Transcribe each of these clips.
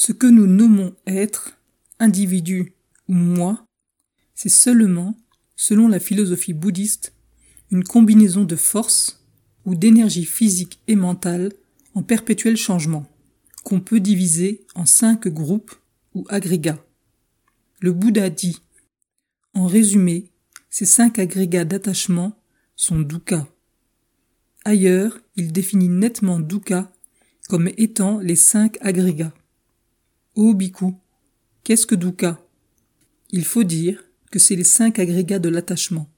Ce que nous nommons être, individu ou moi, c'est seulement, selon la philosophie bouddhiste, une combinaison de force ou d'énergie physique et mentale en perpétuel changement, qu'on peut diviser en cinq groupes ou agrégats. Le Bouddha dit, en résumé, ces cinq agrégats d'attachement sont dukkha. Ailleurs, il définit nettement dukkha comme étant les cinq agrégats. Ô Bhikkhu, qu'est-ce que dukkha Il faut dire que c'est les cinq agrégats de l'attachement.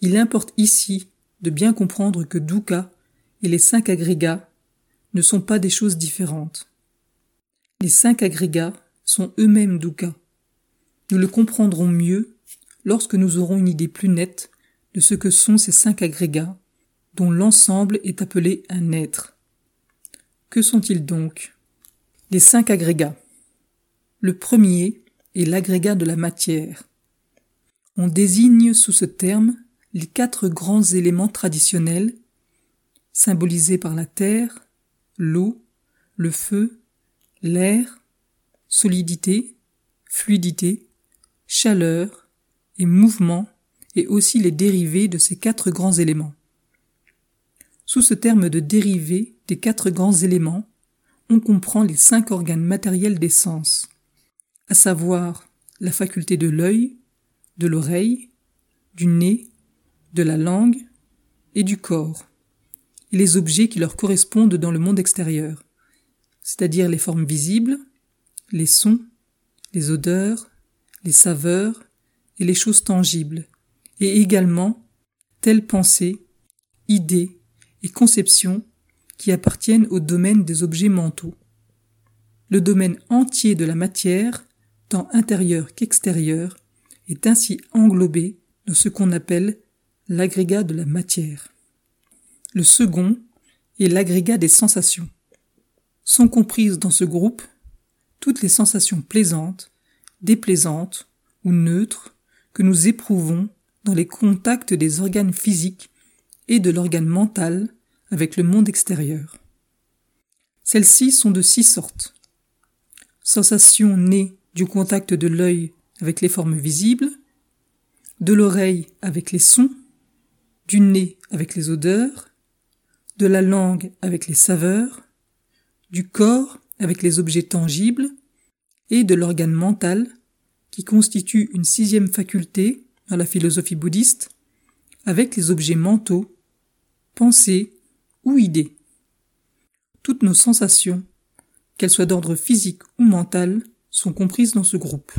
Il importe ici de bien comprendre que dukkha et les cinq agrégats ne sont pas des choses différentes. Les cinq agrégats sont eux-mêmes dukkha. Nous le comprendrons mieux lorsque nous aurons une idée plus nette de ce que sont ces cinq agrégats, dont l'ensemble est appelé un être. Que sont-ils donc? Les cinq agrégats. Le premier est l'agrégat de la matière. On désigne sous ce terme les quatre grands éléments traditionnels, symbolisés par la terre, l'eau, le feu, l'air, solidité, fluidité, chaleur, et mouvement et aussi les dérivés de ces quatre grands éléments. Sous ce terme de dérivés des quatre grands éléments, on comprend les cinq organes matériels des sens, à savoir la faculté de l'œil, de l'oreille, du nez, de la langue et du corps, et les objets qui leur correspondent dans le monde extérieur, c'est-à-dire les formes visibles, les sons, les odeurs, les saveurs, et les choses tangibles, et également telles pensées, idées et conceptions qui appartiennent au domaine des objets mentaux. Le domaine entier de la matière, tant intérieur qu'extérieur, est ainsi englobé dans ce qu'on appelle l'agrégat de la matière. Le second est l'agrégat des sensations. Sont comprises dans ce groupe toutes les sensations plaisantes, déplaisantes ou neutres que nous éprouvons dans les contacts des organes physiques et de l'organe mental avec le monde extérieur. Celles-ci sont de six sortes. Sensations nées du contact de l'œil avec les formes visibles, de l'oreille avec les sons, du nez avec les odeurs, de la langue avec les saveurs, du corps avec les objets tangibles et de l'organe mental qui constitue une sixième faculté dans la philosophie bouddhiste, avec les objets mentaux, pensées ou idées. Toutes nos sensations, qu'elles soient d'ordre physique ou mental, sont comprises dans ce groupe.